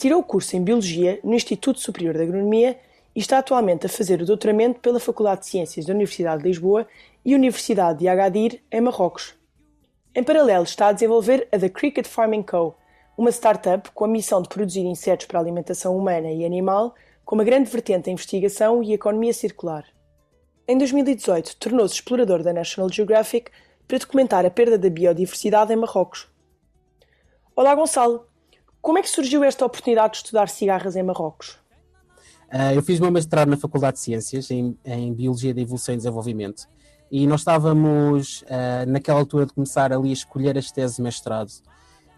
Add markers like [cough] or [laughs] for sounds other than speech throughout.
Tirou o curso em Biologia no Instituto Superior de Agronomia e está atualmente a fazer o doutoramento pela Faculdade de Ciências da Universidade de Lisboa e Universidade de Agadir, em Marrocos. Em paralelo, está a desenvolver a The Cricket Farming Co., uma startup com a missão de produzir insetos para alimentação humana e animal, com uma grande vertente em investigação e economia circular. Em 2018, tornou-se explorador da National Geographic para documentar a perda da biodiversidade em Marrocos. Olá, Gonçalo. Como é que surgiu esta oportunidade de estudar cigarras em Marrocos? Uh, eu fiz meu mestrado na Faculdade de Ciências, em, em Biologia da Evolução e Desenvolvimento, e nós estávamos, uh, naquela altura, de começar ali a escolher as teses de mestrado.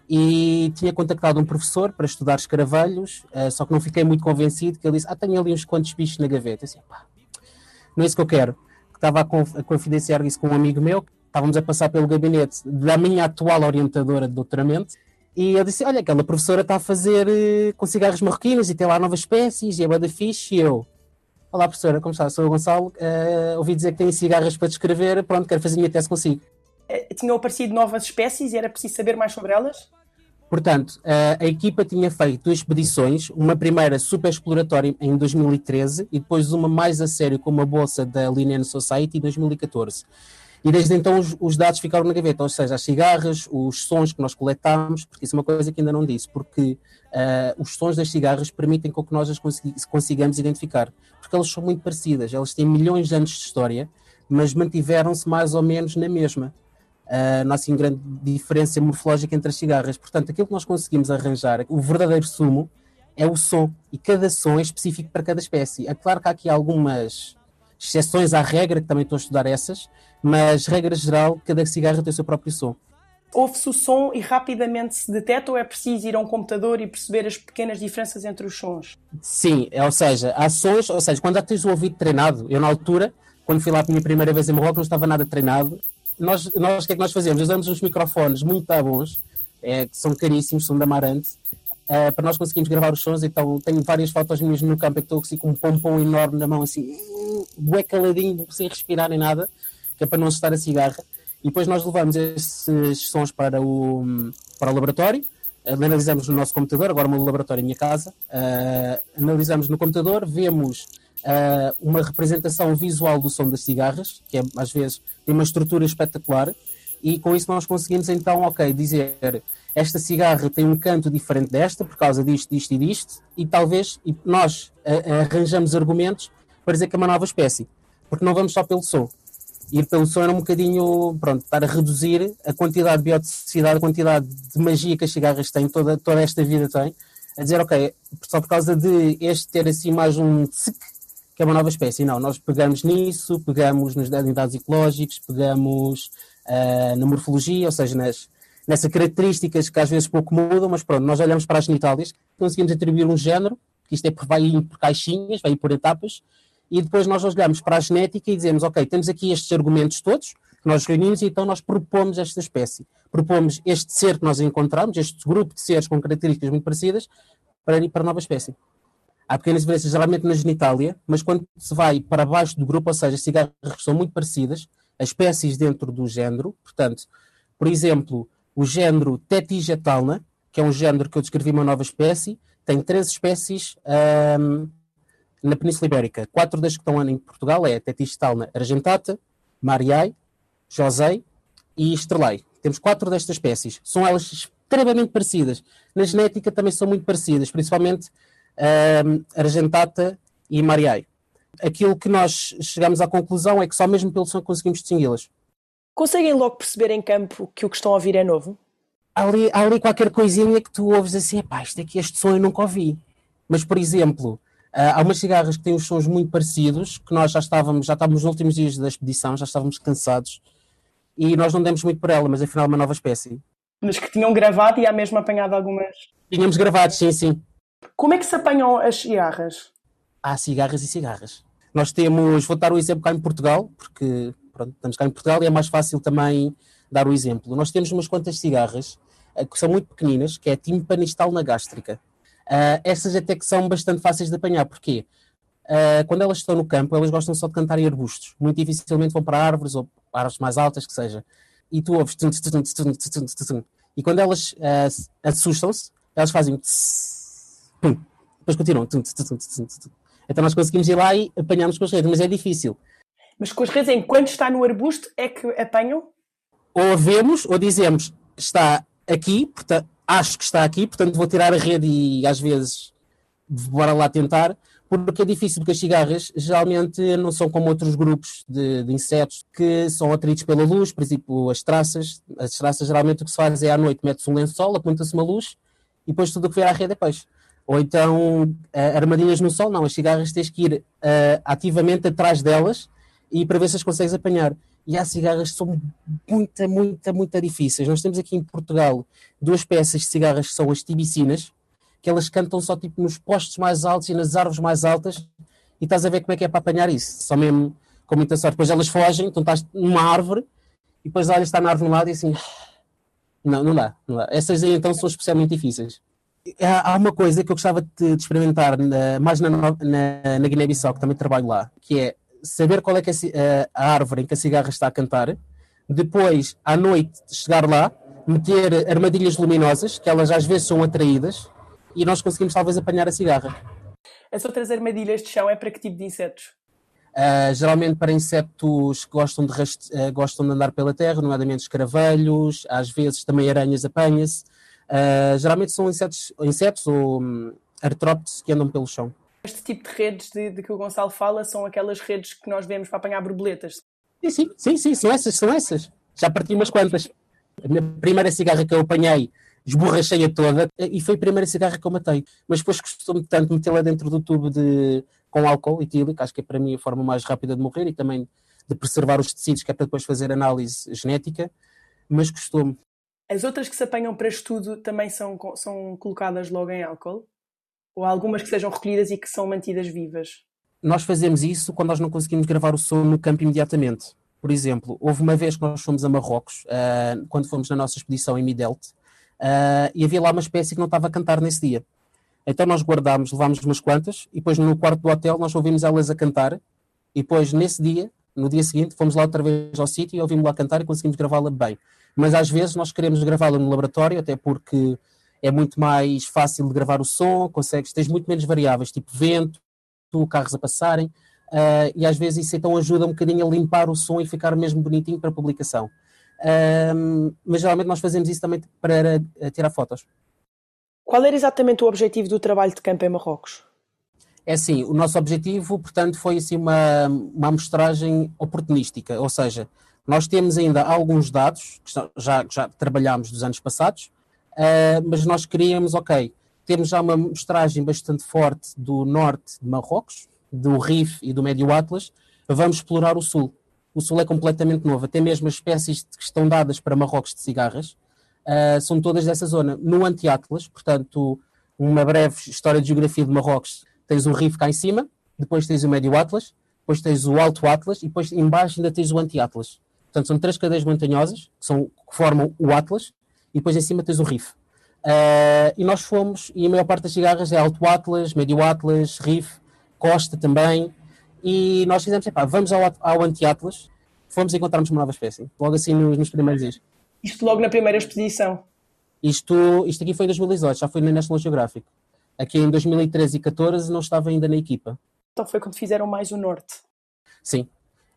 E tinha contactado um professor para estudar escaravelhos, uh, só que não fiquei muito convencido, que ele disse, ah, tenho ali uns quantos bichos na gaveta. Eu disse, pá, não é isso que eu quero. Estava a, conf a confidenciar isso com um amigo meu, estávamos a passar pelo gabinete da minha atual orientadora de doutoramento, e eu disse: Olha, aquela professora está a fazer uh, com cigarros marroquinos e tem lá novas espécies e é bada fixe. E eu: Olá, professora, como está? Sou o Gonçalo. Uh, ouvi dizer que tem cigarras para descrever. Pronto, quero fazer a minha tese consigo. Uh, tinham aparecido novas espécies e era preciso saber mais sobre elas? Portanto, a equipa tinha feito duas expedições, uma primeira super exploratória em 2013 e depois uma mais a sério com uma bolsa da Linnean Society em 2014. E desde então os, os, dados ficaram na gaveta, ou seja, as cigarras, os sons que nós coletámos, porque isso é uma coisa que ainda não disse, porque uh, os sons das cigarras permitem com que nós as consigamos identificar, porque elas são muito parecidas, elas têm milhões de anos de história, mas mantiveram-se mais ou menos na mesma. Uh, não há assim grande diferença morfológica entre as cigarras. Portanto, aquilo que nós conseguimos arranjar, o verdadeiro sumo, é o som, e cada som é específico para cada espécie. É claro que há aqui algumas exceções à regra, que também estou a estudar essas, mas regra geral, cada cigarro tem o seu próprio som. Ouve-se o som e rapidamente se detecta ou é preciso ir a um computador e perceber as pequenas diferenças entre os sons? Sim, é, ou seja, há sons, ou seja, quando já tens o ouvido treinado, eu na altura, quando fui lá pela minha primeira vez em Marrocos, não estava nada treinado. Nós, nós o que é que nós fazemos? Usamos uns microfones muito bons, é, que são caríssimos, são da Amarante, uh, para nós conseguirmos gravar os sons. Então, tenho várias fotos minhas no campo que estou assim, com um pompom enorme na mão, assim, bué caladinho, sem respirar nem nada que é para não assustar a cigarra. E depois nós levamos esses sons para o, para o laboratório, analisamos no nosso computador, agora o meu laboratório em minha casa, uh, analisamos no computador, vemos uh, uma representação visual do som das cigarras, que é, às vezes tem uma estrutura espetacular, e com isso nós conseguimos então, ok, dizer esta cigarra tem um canto diferente desta por causa disto, disto e disto, e talvez e nós uh, arranjamos argumentos para dizer que é uma nova espécie, porque não vamos só pelo som ir pelo som era um bocadinho, pronto, estar a reduzir a quantidade de bioticidade, a quantidade de magia que as cigarras têm, toda, toda esta vida tem, a dizer, ok, só por causa de este ter assim mais um tsk, que é uma nova espécie. Não, nós pegamos nisso, pegamos nos dados ecológicos, pegamos uh, na morfologia, ou seja, nas, nessas características que às vezes pouco mudam, mas pronto, nós olhamos para as genitálias, conseguimos atribuir um género, que isto é, vai ir por caixinhas, vai ir por etapas, e depois nós olhamos para a genética e dizemos, ok, temos aqui estes argumentos todos, que nós reunimos e então nós propomos esta espécie. Propomos este ser que nós encontramos, este grupo de seres com características muito parecidas, para ir para a nova espécie. Há pequenas diferenças, geralmente na genitália, mas quando se vai para baixo do grupo, ou seja, as cigarras são muito parecidas, as espécies dentro do género, portanto, por exemplo, o género Tetigetalna, que é um género que eu descrevi uma nova espécie, tem três espécies hum, na Península Ibérica. Quatro das que estão em Portugal é Tetistalna argentata, Mariai, José e Estrelei. Temos quatro destas espécies. São elas extremamente parecidas. Na genética também são muito parecidas, principalmente uh, argentata e Mariai. Aquilo que nós chegamos à conclusão é que só mesmo pelo som conseguimos distingui-las. Conseguem logo perceber em campo que o que estão a ouvir é novo? Há ali, há ali qualquer coisinha que tu ouves assim, pá, isto aqui, este som eu nunca ouvi. Mas, por exemplo, Uh, há umas cigarras que têm os sons muito parecidos, que nós já estávamos, já estávamos nos últimos dias da expedição, já estávamos cansados, e nós não demos muito por ela, mas afinal é uma nova espécie. Mas que tinham gravado e há mesmo apanhado algumas. Tínhamos gravado, sim, sim. Como é que se apanham as cigarras? Há cigarras e cigarras. Nós temos, vou dar o exemplo cá em Portugal, porque pronto, estamos cá em Portugal e é mais fácil também dar o exemplo. Nós temos umas quantas cigarras uh, que são muito pequeninas, que é timpanistal na gástrica. Uh, essas até que são bastante fáceis de apanhar, porque uh, quando elas estão no campo, elas gostam só de cantar em arbustos. Muito dificilmente vão para árvores ou árvores mais altas, que seja. E tu ouves. E quando elas uh, assustam-se, elas fazem. Pum, depois continuam. Então nós conseguimos ir lá e apanhamos com as redes, mas é difícil. Mas com as redes, enquanto está no arbusto, é que apanham? Ou vemos, ou dizemos, está aqui, portanto, acho que está aqui, portanto vou tirar a rede e às vezes bora lá tentar, porque é difícil, porque as cigarras geralmente não são como outros grupos de, de, insetos que são atraídos pela luz, por exemplo, as traças. As traças geralmente o que se faz é à noite mete-se um lençol, aponta-se uma luz e depois tudo o que vier à rede é peixe. Ou então uh, armadilhas no sol, não, as cigarras tens que ir uh, ativamente atrás delas e para ver se as consegues apanhar. E há cigarras que são muito, muito, muito difíceis. Nós temos aqui em Portugal duas peças de cigarras que são as tibicinas, que elas cantam só tipo nos postos mais altos e nas árvores mais altas, e estás a ver como é que é para apanhar isso, só mesmo com muita sorte. Depois elas fogem, então estás numa árvore, e depois olhas, está na árvore no lado e assim, não, não dá, não dá. Essas aí então são especialmente difíceis. Há uma coisa que eu gostava de, experimentar mais na, na, na Guiné-Bissau, que também trabalho lá, que é saber qual é, é a, a árvore em que a cigarra está a cantar, depois, à noite, chegar lá, meter armadilhas luminosas, que elas às vezes são atraídas, e nós conseguimos talvez apanhar a cigarra. As outras armadilhas de chão é para que tipo de insetos? Uh, geralmente para insetos que gostam de, uh, gostam de andar pela terra, nomeadamente escaravelhos, às vezes também aranhas apanha-se. Uh, geralmente são insetos, insetos ou um, artrópodes que andam pelo chão. Este tipo de redes de, de, que o Gonçalo fala são aquelas redes que nós vemos para apanhar borboletas. Sim, sim, sim, sim, são essas, são essas. Já parti umas quantas. A minha primeira cigarra que eu apanhei esborrachei-a toda e foi a primeira cigarra que eu matei. Mas depois costumo tanto metê-la dentro do tubo de, com álcool etílico, acho que é para mim a forma mais rápida de morrer e também de preservar os tecidos, que é para depois fazer análise genética, mas costumo. As outras que se apanham para estudo também são, são colocadas logo em álcool? Ou algumas que sejam recolhidas e que são mantidas vivas? Nós fazemos isso quando nós não conseguimos gravar o som no campo imediatamente. Por exemplo, houve uma vez que nós fomos a Marrocos, uh, quando fomos na nossa expedição em Midelt, Uh, e havia lá uma espécie que não estava a cantar nesse dia. Então nós guardámos, levámos umas quantas, e depois no quarto do hotel nós ouvimos elas a cantar, e depois nesse dia, no dia seguinte, fomos lá outra vez ao sítio e ouvimos lá cantar e conseguimos gravá-la bem. Mas às vezes nós queremos gravá-la no laboratório, até porque é muito mais fácil de gravar o som, consegues, tens muito menos variáveis, tipo vento, carros a passarem, uh, e às vezes isso então ajuda um bocadinho a limpar o som e ficar mesmo bonitinho para a publicação. Um, mas geralmente nós fazemos isso também para tirar fotos. Qual era exatamente o objetivo do trabalho de campo em Marrocos? É assim, o nosso objetivo, portanto, foi assim uma, uma amostragem oportunística, ou seja, nós temos ainda alguns dados que já, já trabalhámos dos anos passados, uh, mas nós queríamos, ok, temos já uma amostragem bastante forte do norte de Marrocos, do Rif e do Médio Atlas, vamos explorar o sul o sul é completamente novo. Até mesmo as espécies que estão dadas para Marrocos de cigarras uh, são todas dessa zona. No Anti-Atlas, portanto, uma breve história de geografia de Marrocos, tens o Rif cá em cima, depois tens o Médio Atlas, depois tens o Alto Atlas e depois embaixo ainda tens o Anti-Atlas. Portanto, são três cadeias montanhosas que, são, que formam o Atlas e depois em cima tens o Rif. Uh, e nós fomos, e a maior parte das cigarras é Alto Atlas, Médio Atlas, Rif, Costa também, e nós fizemos, epá, vamos ao, ao Anti-Atlas, fomos encontrarmos uma nova espécie, logo assim nos, nos primeiros dias. Isto logo na primeira expedição? Isto, isto aqui foi em 2018, já foi na National Geographic. Aqui em 2013 e 2014 não estava ainda na equipa. Então foi quando fizeram mais o norte? Sim.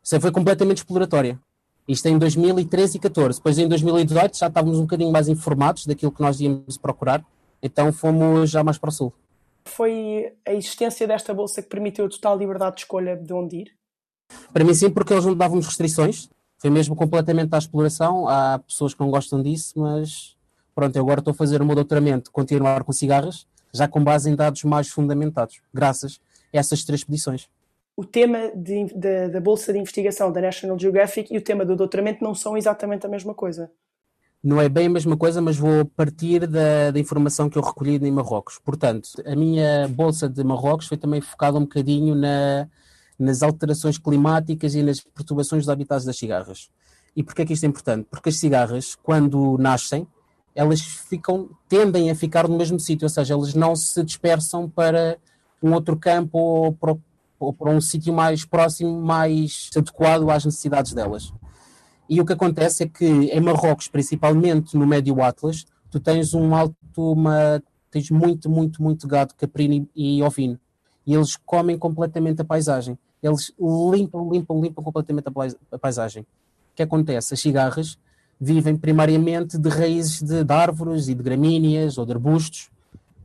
Isso foi completamente exploratória. Isto é em 2013 e 2014. Depois em 2018 já estávamos um bocadinho mais informados daquilo que nós íamos procurar. Então fomos já mais para o sul. Foi a existência desta bolsa que permitiu a total liberdade de escolha de onde ir? Para mim sim, porque eles não davam restrições. Foi mesmo completamente à exploração. Há pessoas que não gostam disso, mas pronto, eu agora estou a fazer o meu doutoramento, continuar com cigarras, já com base em dados mais fundamentados, graças a essas três expedições. O tema de, de, da bolsa de investigação da National Geographic e o tema do doutoramento não são exatamente a mesma coisa. não é bem a mesma coisa, mas vou partir da, da, informação que eu recolhi em Marrocos. Portanto, a minha bolsa de Marrocos foi também focada um bocadinho na, nas alterações climáticas e nas perturbações dos habitats das cigarras. E porquê é que isto é importante? Porque as cigarras, quando nascem, elas ficam, tendem a ficar no mesmo sítio, ou seja, elas não se dispersam para um outro campo ou para, ou para um sítio mais próximo, mais adequado às necessidades delas. E o que acontece é que em Marrocos, principalmente no Médio Atlas, tu tens um alto, uma, tens muito, muito, muito gado caprino e ovino. E eles comem completamente a paisagem. Eles limpam, limpam, limpam completamente a paisagem. O que acontece? As cigarras vivem primariamente de raízes de, de árvores e de gramíneas ou de arbustos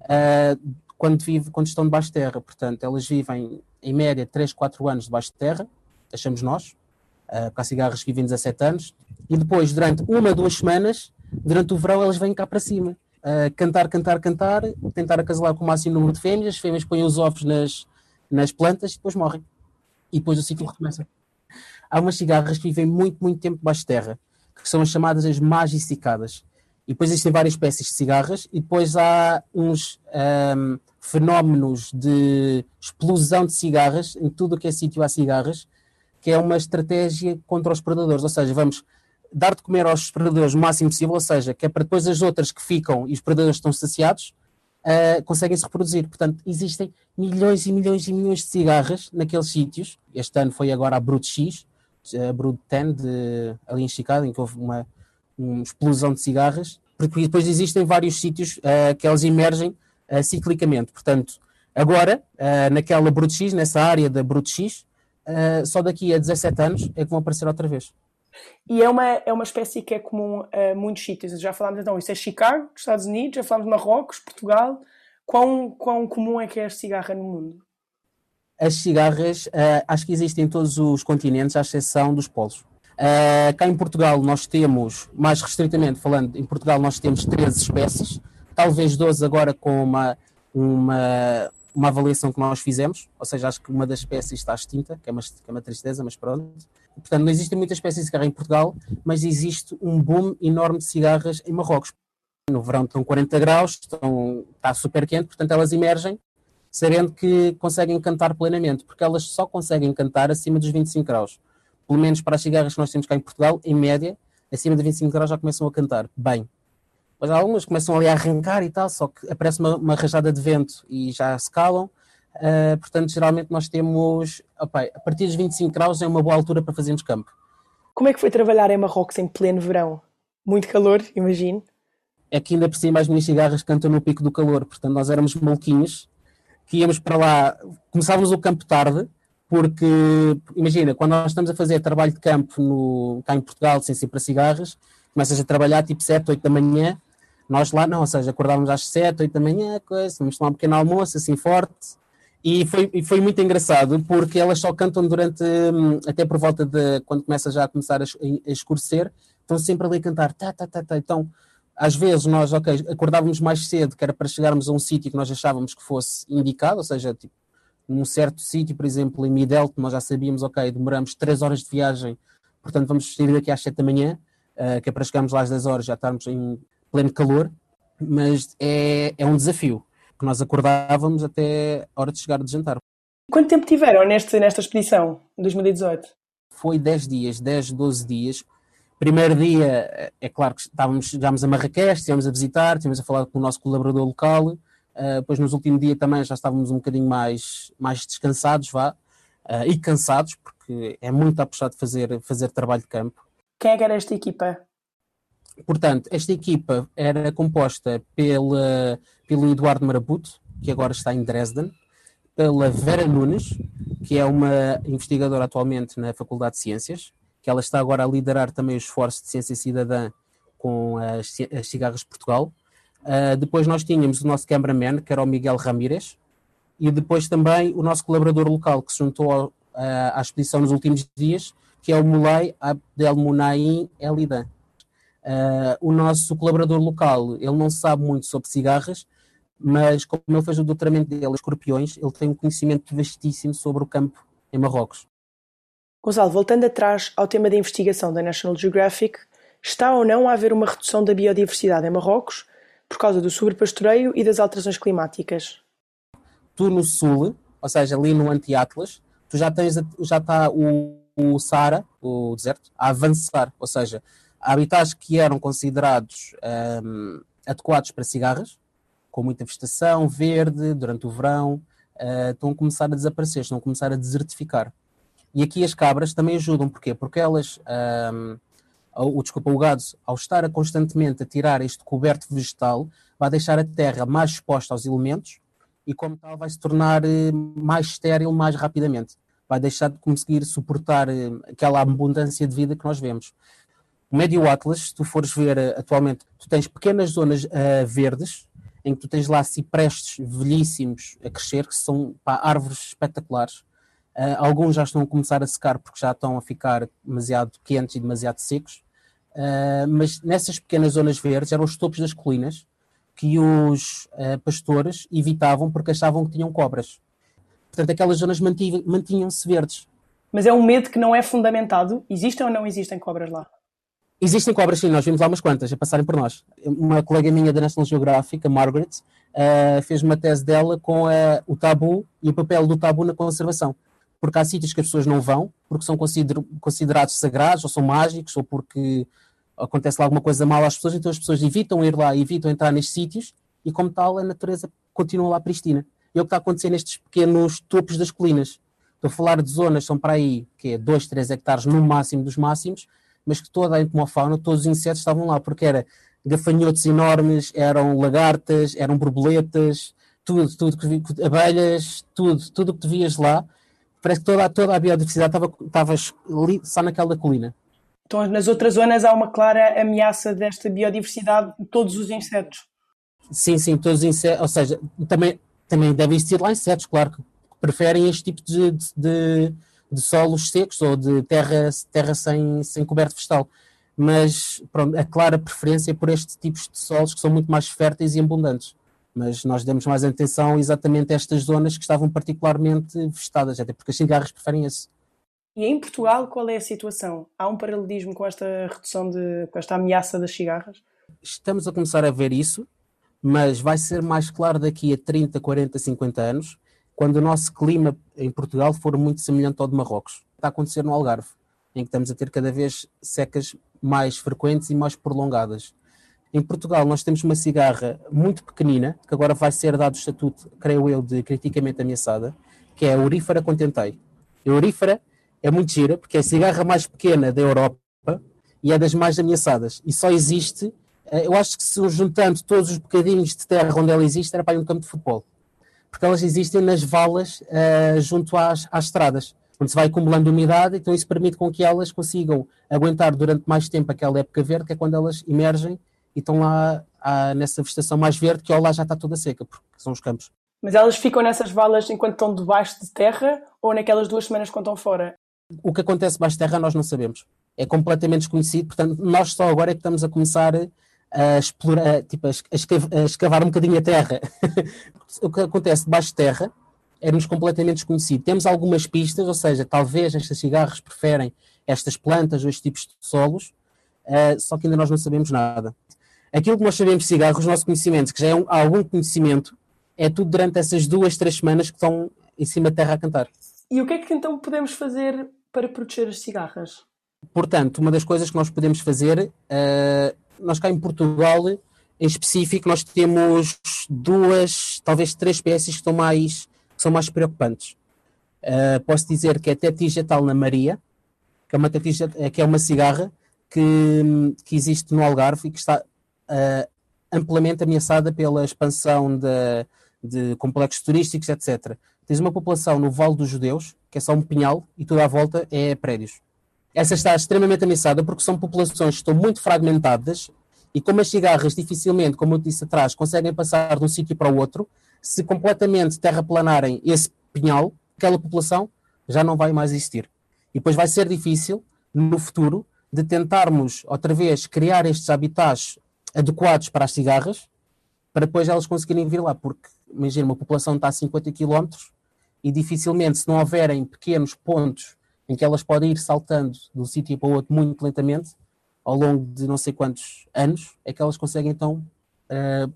uh, quando, vive, quando estão debaixo de terra. Portanto, elas vivem em média 3, 4 anos debaixo de terra, achamos nós, uh, porque há cigarras que vivem 17 anos, e depois, durante uma, duas semanas, durante o verão, elas vêm cá para cima. Uh, cantar, cantar, cantar, tentar acasalar com o máximo número de fêmeas, as fêmeas põem os ovos nas, nas plantas e depois morrem. E depois o ciclo recomeça. Há umas cigarras que vivem muito, muito tempo debaixo de terra, que são as chamadas as magicicadas. E depois existem várias espécies de cigarras, e depois há uns um, fenómenos de explosão de cigarras em tudo o que é sítio há cigarras, que é uma estratégia contra os predadores, ou seja, vamos dar de comer aos predadores o máximo possível, ou seja, que é para depois as outras que ficam e os predadores estão saciados, uh, conseguem se reproduzir. Portanto, existem milhões e milhões e milhões de cigarras naqueles sítios. Este ano foi agora a Brut X, a Brut 10, de, ali em Chicago, em que houve uma, uma explosão de cigarras, porque depois existem vários sítios uh, que elas emergem uh, ciclicamente. Portanto, agora, naquela Brut X, nessa área da Brut X, uh, só daqui a 17 anos é que vão aparecer outra vez. E é uma, é uma espécie que é comum a muitos sítios. Já falámos então, isso é Chicago, Estados Unidos, já falámos de Marrocos, Portugal. Quão, quão comum é que é a cigarra no mundo? As cigarras, uh, acho que existem em todos os continentes, à exceção dos polos. Uh, cá em Portugal nós temos, mais restritamente falando, em Portugal nós temos 13 espécies, talvez 12 agora com uma, uma, uma avaliação que nós fizemos, ou seja, acho que uma das espécies está extinta, que é uma, que é uma tristeza, mas pronto. Portanto, não existem muitas espécies de cigarra em Portugal, mas existe um boom enorme de cigarras em Marrocos. No verão estão 40 graus, estão, está super quente, portanto elas emergem sabendo que conseguem cantar plenamente, porque elas só conseguem cantar acima dos 25 graus. Pelo menos para as cigarras que nós temos cá em Portugal, em média, acima de 25 graus já começam a cantar bem. Mas algumas começam ali a arrancar e tal, só que aparece uma, uma rajada de vento e já se calam. Uh, portanto, geralmente nós temos, opa, a partir dos 25 graus é uma boa altura para fazermos campo. Como é que foi trabalhar em Marrocos em pleno verão? Muito calor, imagino. É que ainda por cima as minhas cigarras cantam no pico do calor, portanto nós éramos maluquinhos, que íamos para lá, começávamos o campo tarde, porque, imagina, quando nós estamos a fazer trabalho de campo no, cá em Portugal, sem ser para cigarras, começas a trabalhar tipo 7, 8 da manhã, nós lá não, ou seja, acordávamos às 7, 8 da manhã, coisa, vamos tomar um pequeno almoço assim forte. E foi, e foi muito engraçado porque elas só cantam durante, hum, até por volta de quando começa já a começar a, a escurecer, estão sempre ali a cantar. Tá, tá, tá, tá. Então, às vezes nós, ok, acordávamos mais cedo, que era para chegarmos a um sítio que nós achávamos que fosse indicado, ou seja, tipo, num certo sítio, por exemplo, em Midelt, nós já sabíamos, ok, demoramos 3 horas de viagem, portanto vamos sair daqui às 7 da manhã, uh, que é para chegarmos lá às 10 horas, já estarmos em pleno calor, mas é, é um desafio, que nós acordávamos até a hora de chegar de jantar. Quanto tempo tiveram neste, nesta expedição, em 2018? Foi 10 dias, 10, 12 dias. Primeiro dia, é claro que estávamos, chegámos a Marrakech, estivemos a visitar, estivemos a falar com o nosso colaborador local, uh, depois nos últimos dias também já estávamos um bocadinho mais, mais descansados, vá, uh, e cansados, porque é muito apuxado fazer, fazer trabalho de campo. Quem é que era esta equipa? Portanto, esta equipa era composta pela, pelo Eduardo Marabuto, que agora está em Dresden, pela Vera Nunes, que é uma investigadora atualmente na Faculdade de Ciências, que ela está agora a liderar também os esforços de ciência cidadã com as, as cigarras de Portugal. Uh, depois nós tínhamos o nosso cameraman, que era o Miguel Ramírez, e depois também o nosso colaborador local, que se juntou ao, uh, à expedição nos últimos dias, que é o Mulay Abdelmunaim Elidan. Uh, o nosso colaborador local, ele não sabe muito sobre cigarras, mas como ele fez o doutoramento dele, escorpiões, ele tem um conhecimento vastíssimo sobre o campo em Marrocos. Gonçalo, voltando atrás ao tema da investigação da National Geographic, Está ou não a haver uma redução da biodiversidade em Marrocos por causa do sobrepastoreio e das alterações climáticas? Tu no sul, ou seja, ali no anti-Atlas, tu já tens já está o, o Saara, o deserto, a avançar, ou seja, habitats que eram considerados um, adequados para cigarras, com muita vegetação verde durante o verão, uh, estão a começar a desaparecer, estão a começar a desertificar. E aqui as cabras também ajudam, porquê? Porque elas, um, o, desculpa, o gado, ao estar a constantemente a tirar este coberto vegetal, vai deixar a terra mais exposta aos elementos e, como tal, vai se tornar eh, mais estéril mais rapidamente. Vai deixar de conseguir suportar eh, aquela abundância de vida que nós vemos. O Médio Atlas, se tu fores ver eh, atualmente, tu tens pequenas zonas uh, verdes, em que tu tens lá ciprestes velhíssimos a crescer, que são pá, árvores espetaculares. Uh, alguns já estão a começar a secar porque já estão a ficar demasiado quentes e demasiado secos. Uh, mas nessas pequenas zonas verdes eram os topos das colinas que os pastores evitavam porque achavam que tinham cobras. Portanto, aquelas zonas mantinham-se verdes. Mas é um medo que não é fundamentado? Existem ou não existem cobras lá? Existem cobras, sim, nós vimos lá umas quantas a passarem por nós. Uma colega minha da National Geographic, a Margaret, uh, fez uma tese dela com o tabu e o papel do tabu na conservação. Porque há sítios que as pessoas não vão, porque são consider considerados sagrados, ou são mágicos, ou porque acontece lá alguma coisa mal às pessoas, então as pessoas evitam ir lá, evitam entrar nestes sítios, e como tal a natureza continua lá pristina. E é o que está a acontecer nestes pequenos topos das colinas. Estou a falar de zonas, são para aí, que é 2, 3 hectares no máximo dos máximos, mas que toda a entomofauna, todos os insetos estavam lá, porque era gafanhotos enormes, eram lagartas, eram borboletas, tudo, tudo que abelhas, tudo, tudo que tu vias lá, parece que toda, toda a biodiversidade estava, estava ali, só naquela colina. Então, nas outras zonas há uma clara ameaça desta biodiversidade de todos os insetos. Sim, sim, todos os insetos, ou seja, também, também devem existir lá insetos, claro, que preferem este tipo de, de, de solos secos ou de terra, terra sem, sem coberto vegetal. Mas pronto, a clara preferência é por estes tipos de solos que são muito mais férteis e abundantes. Mas nós demos mais atenção exatamente a estas zonas que estavam particularmente vegetadas, até porque as cigarras preferem esse. E em Portugal, qual é a situação? Há um paralelismo com esta redução de, com esta ameaça das cigarras? Estamos a começar a ver isso, mas vai ser mais claro daqui a 30, 40, 50 anos, quando o nosso clima em Portugal for muito semelhante ao de Marrocos. Está a acontecer no Algarve, em que estamos a ter cada vez secas mais frequentes e mais prolongadas. Em Portugal nós temos uma cigarra muito pequenina, que agora vai ser dado o estatuto, creio eu, de criticamente ameaçada, que é a Eurífera contentei. A Eurífera é muito gira, porque é a cigarra mais pequena da Europa e é das mais ameaçadas. E só existe, eh, eu acho que se juntando todos os bocadinhos de terra onde ela existe, era para um campo de futebol porque elas existem nas valas uh, junto às, às estradas, onde se vai acumulando umidade, então isso permite com que elas consigam aguentar durante mais tempo aquela época verde, que é quando elas emergem e estão lá ah, nessa vegetação mais verde, que lá já está toda seca, porque são os campos. Mas elas ficam nessas valas enquanto estão debaixo de terra ou naquelas duas semanas quando estão fora? O que acontece debaixo de terra nós não sabemos. É completamente desconhecido, portanto, nós só agora é que estamos a começar a explorar, tipo, a escavar, a escavar um bocadinho a terra. [laughs] o que acontece debaixo de terra é-nos completamente desconhecido. Temos algumas pistas, ou seja, talvez estas cigarras preferem estas plantas ou estes tipos de solos, uh, só que ainda nós não sabemos nada. Aquilo que nós sabemos de cigarros, o nosso conhecimento, que já é um, algum conhecimento, é tudo durante essas duas, três semanas que estão em cima da terra a cantar. E o que é que então podemos fazer para proteger as cigarras? Portanto, uma das coisas que nós podemos fazer uh, nós cá em Portugal, em específico, nós temos duas, talvez três espécies que, estão mais, que são mais preocupantes. Uh, posso dizer que é tetija na Maria, que é uma tetija, que é uma cigarra que, que existe no Algarve e que está uh, amplamente ameaçada pela expansão de, de complexos turísticos, etc. Tens uma população no Vale dos Judeus, que é só um pinhal, e toda à volta é prédios. Essa está extremamente ameaçada porque são populações que estão muito fragmentadas e como as cigarras dificilmente, como eu disse atrás, conseguem passar de um sítio para o outro, se completamente terraplanarem esse pinhal, aquela população já não vai mais existir. E depois vai ser difícil, no futuro, de tentarmos outra vez criar estes habitats adequados para as cigarras, para depois elas conseguirem vir lá, porque imagina, uma população está a 50 km e dificilmente, se não houverem pequenos pontos em que elas podem ir saltando de um sítio para o outro muito lentamente, ao longo de não sei quantos anos, é que elas conseguem então uh,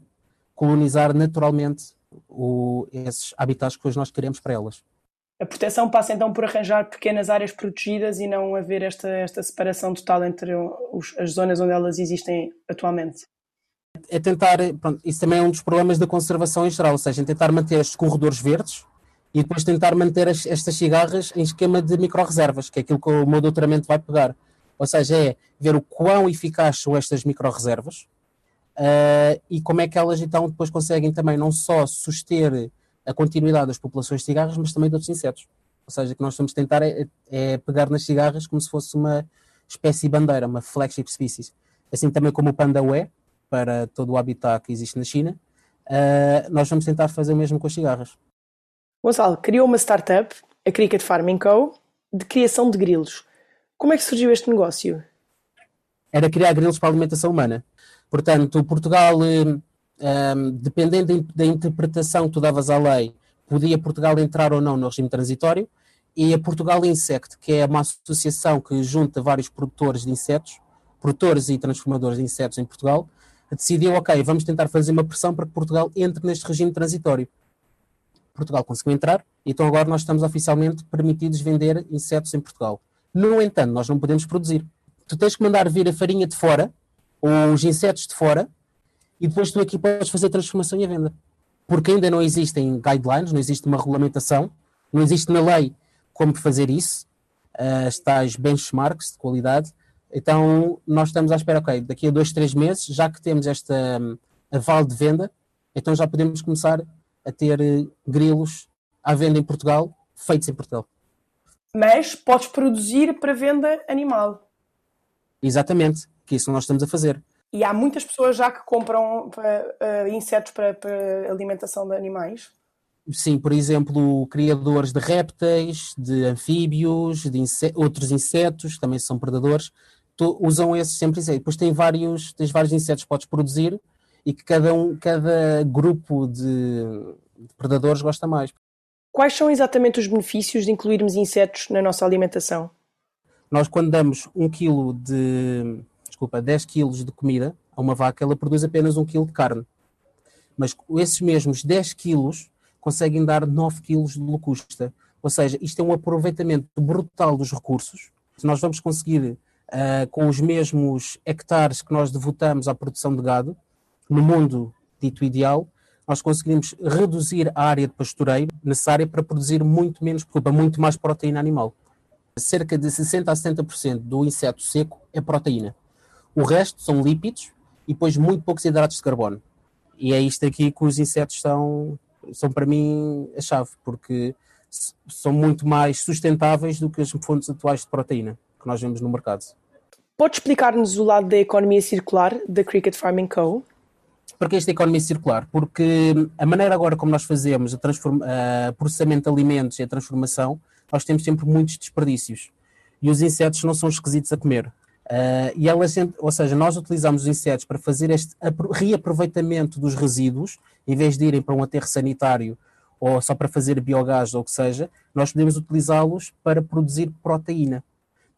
colonizar naturalmente o, esses habitats que hoje nós queremos para elas. A proteção passa então por arranjar pequenas áreas protegidas e não haver esta, esta separação total entre os, as zonas onde elas existem atualmente. É tentar, pronto, isso também é um dos problemas da conservação em geral, ou seja, tentar manter estes corredores verdes e depois tentar manter as, estas cigarras em esquema de micro-reservas, que é aquilo que o meu doutoramento vai pegar. Ou seja, é ver o quão eficazes são estas micro-reservas uh, e como é que elas então depois conseguem também não só suster a continuidade das populações de cigarras, mas também de outros insetos. Ou seja, que nós estamos a tentar é, é pegar nas cigarras como se fosse uma espécie bandeira, uma flagship species. Assim também como o panda é, para todo o habitat que existe na China, uh, nós vamos tentar fazer o mesmo com as cigarras. Gonçalo criou uma startup, a Cricket Farming Co., de criação de grilos. Como é que surgiu este negócio? Era criar grilos para alimentação humana. Portanto, Portugal, um, ehm, dependendo da interpretação que tu davas à lei, podia Portugal entrar ou não no regime transitório, e a Portugal Insect, que é uma associação que junta vários produtores de insetos, produtores e transformadores de insetos em Portugal, decidiu, ok, vamos tentar fazer uma pressão para que Portugal entre neste regime transitório. Portugal conseguiu entrar, então agora nós estamos oficialmente permitidos vender insetos em Portugal. No entanto, nós não podemos produzir. Tu tens que mandar vir a farinha de fora, ou os insetos de fora, e depois tu aqui podes fazer a transformação e a venda. Porque ainda não existem guidelines, não existe uma regulamentação, não existe na lei como fazer isso, as tais benchmarks de qualidade. Então, nós estamos à espera, ok, daqui a dois, três meses, já que temos esta um, aval de venda, então já podemos começar a ter eh, grilos à venda em Portugal, feitos em Portugal. Mas podes produzir para venda animal. Exatamente, que isso nós estamos a fazer. E há muitas pessoas já que compram uh, insetos para, para alimentação de animais. Sim, por exemplo, criadores de répteis, de anfíbios, de inset outros insetos, também são predadores, usam esses sempre insetos. Depois tem vários, tens vários insetos que podes produzir e que cada, um, cada grupo de, predadores gosta mais. Quais são exatamente os benefícios de incluirmos insetos na nossa alimentação? Nós, quando damos um quilo de, desculpa, 10 quilos de comida a uma vaca, ela produz apenas um quilo de carne. Mas esses mesmos 10 quilos conseguem dar 9 quilos de locusta. Ou seja, isto é um aproveitamento brutal dos recursos. Se nós vamos conseguir, uh, com os mesmos hectares que nós devotamos à produção de gado, no mundo dito ideal, nós conseguimos reduzir a área de pastoreio necessária para produzir muito menos, desculpa, muito mais proteína animal. Cerca de 60 a 70% do inseto seco é proteína. O resto são lípidos e depois muito poucos hidratos de carbono. E é isto aqui que os insetos são, são para mim a chave, porque são muito mais sustentáveis do que as fontes atuais de proteína que nós vemos no mercado. Pode explicar-nos o lado da economia circular da Cricket Farming Co? Porque esta economia circular? Porque a maneira agora como nós fazemos o processamento de alimentos e a transformação, nós temos sempre muitos desperdícios. E os insetos não são esquisitos a comer. Uh, e elas, ou seja, nós utilizamos os insetos para fazer este reaproveitamento dos resíduos, em vez de irem para um aterro sanitário ou só para fazer biogás ou o que seja, nós podemos utilizá-los para produzir proteína,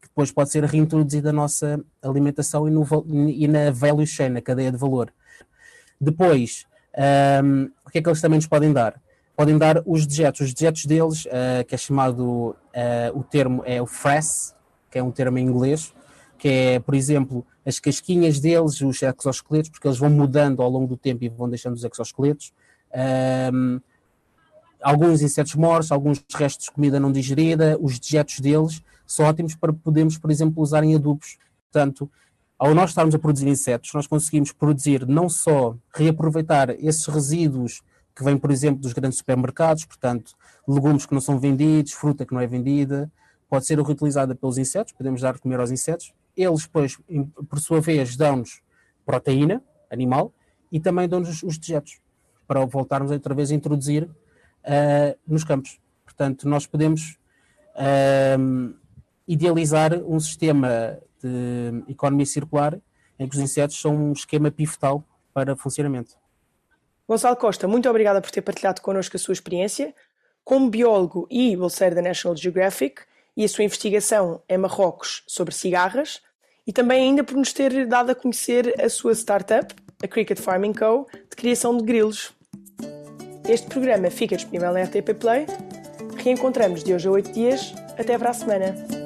que depois pode ser reintroduzida na nossa alimentação e, no, e na value chain, na cadeia de valor. Depois, um, o que é que eles também nos podem dar? Podem dar os dejetos. Os dejetos deles, uh, que é chamado, uh, o termo é o frass, que é um termo em inglês, que é, por exemplo, as casquinhas deles, os exoesqueletos, porque eles vão mudando ao longo do tempo e vão deixando os exoesqueletos. Um, alguns insetos mortos, alguns restos de comida não digerida, os dejetos deles são ótimos para podermos, por exemplo, usar em adubos. Portanto, ao nós estarmos a produzir insetos, nós conseguimos produzir não só reaproveitar esses resíduos que vêm, por exemplo, dos grandes supermercados, portanto, legumes que não são vendidos, fruta que não é vendida, pode ser reutilizada pelos insetos, podemos dar de comer aos insetos. Eles, por sua vez, dão-nos proteína animal e também dão-nos os dejetos, para voltarmos outra vez a introduzir uh, nos campos. Portanto, nós podemos uh, idealizar um sistema de hum, economia circular, em que os insetos são um esquema pivotal para funcionamento. Gonçalo Costa, muito obrigada por ter partilhado connosco a sua experiência. Como biólogo e bolseiro da National Geographic, e a sua investigação em Marrocos sobre cigarras, e também ainda por nos ter dado a conhecer a sua startup, a Cricket Farming Co., de criação de grilos. Este programa fica disponível na RTP Play. Reencontramos de hoje a oito dias. Até para a semana.